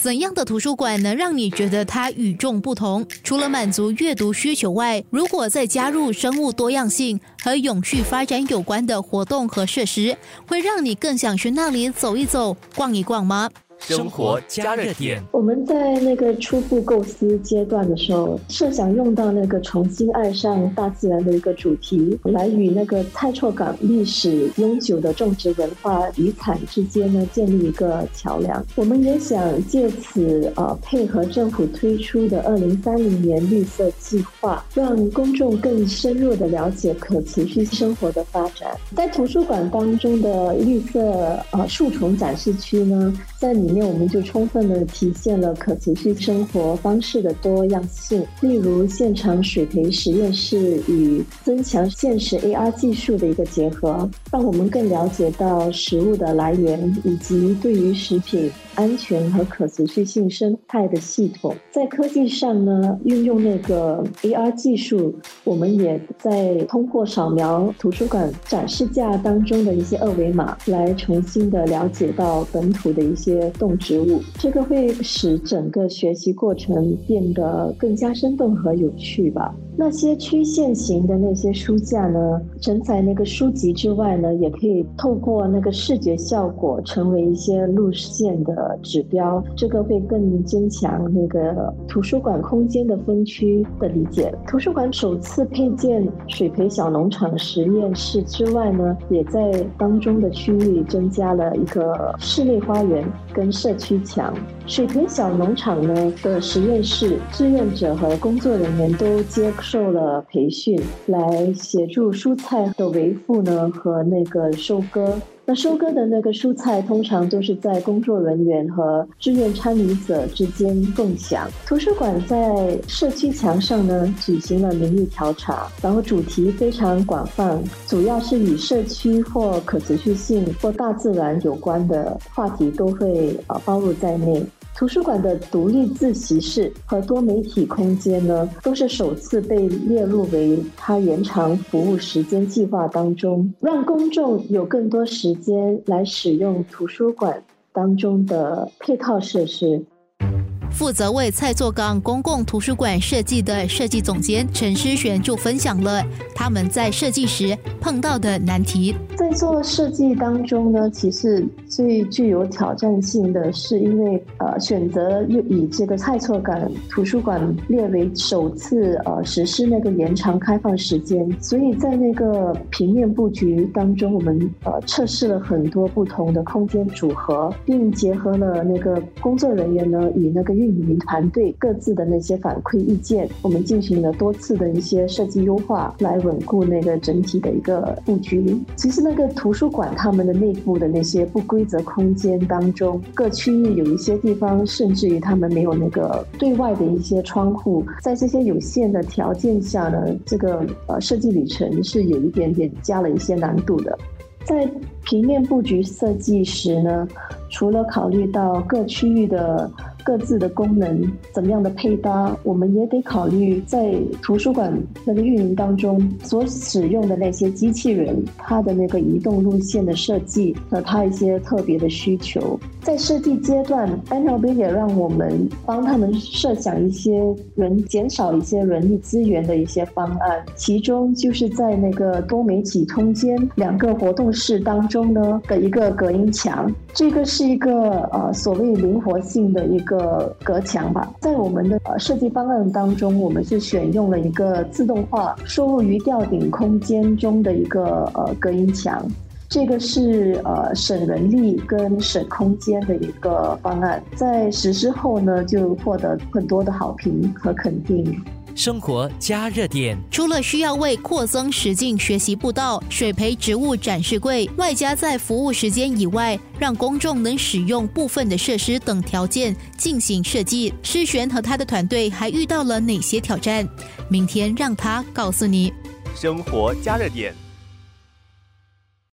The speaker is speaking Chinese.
怎样的图书馆能让你觉得它与众不同？除了满足阅读需求外，如果再加入生物多样性和永续发展有关的活动和设施，会让你更想去那里走一走、逛一逛吗？生活加热点。我们在那个初步构思阶段的时候，设想用到那个重新爱上大自然的一个主题，来与那个蔡厝港历史悠久的种植文化遗产之间呢建立一个桥梁。我们也想借此呃配合政府推出的二零三零年绿色计划，让公众更深入的了解可持续生活的发展。在图书馆当中的绿色呃树丛展示区呢，在里面我们就充分的体现了可持续生活方式的多样性，例如现场水培实验室与增强现实 AR 技术的一个结合，让我们更了解到食物的来源以及对于食品安全和可持续性生态的系统。在科技上呢，运用那个 AR 技术，我们也在通过扫描图书馆展示架当中的一些二维码，来重新的了解到本土的一些。动植物，这个会使整个学习过程变得更加生动和有趣吧。那些曲线型的那些书架呢，承载那个书籍之外呢，也可以透过那个视觉效果，成为一些路线的指标。这个会更增强那个图书馆空间的分区的理解。图书馆首次配建水培小农场实验室之外呢，也在当中的区域增加了一个室内花园跟社区墙。水培小农场呢的实验室，志愿者和工作人员都接受了培训，来协助蔬菜的维护呢和那个收割。那收割的那个蔬菜通常都是在工作人员和志愿参与者之间共享。图书馆在社区墙上呢举行了民意调查，然后主题非常广泛，主要是与社区或可持续性或大自然有关的话题都会呃包入在内。图书馆的独立自习室和多媒体空间呢，都是首次被列入为它延长服务时间计划当中，让公众有更多时间来使用图书馆当中的配套设施。负责为蔡作港公共图书馆设计的设计总监陈诗璇就分享了他们在设计时碰到的难题。在做设计当中呢，其实最具有挑战性的是，因为呃选择又以这个蔡作港图书馆列为首次呃实施那个延长开放时间，所以在那个平面布局当中，我们呃测试了很多不同的空间组合，并结合了那个工作人员呢与那个。运营团队各自的那些反馈意见，我们进行了多次的一些设计优化，来稳固那个整体的一个布局。其实那个图书馆他们的内部的那些不规则空间当中，各区域有一些地方，甚至于他们没有那个对外的一些窗户，在这些有限的条件下呢，这个呃设计旅程是有一点点加了一些难度的。在平面布局设计时呢，除了考虑到各区域的。各自的功能怎么样的配搭，我们也得考虑在图书馆那个运营当中所使用的那些机器人，它的那个移动路线的设计和它一些特别的需求。在设计阶段 a n n a b 也让我们帮他们设想一些人减少一些人力资源的一些方案，其中就是在那个多媒体空间两个活动室当中呢的一个隔音墙，这个是是一个呃所谓灵活性的一。个隔墙吧，在我们的呃设计方案当中，我们是选用了一个自动化收入于吊顶空间中的一个呃隔音墙，这个是呃省人力跟省空间的一个方案，在实施后呢，就获得很多的好评和肯定。生活加热点，除了需要为扩增实境学习步道、水培植物展示柜，外加在服务时间以外，让公众能使用部分的设施等条件进行设计，施璇和他的团队还遇到了哪些挑战？明天让他告诉你。生活加热点。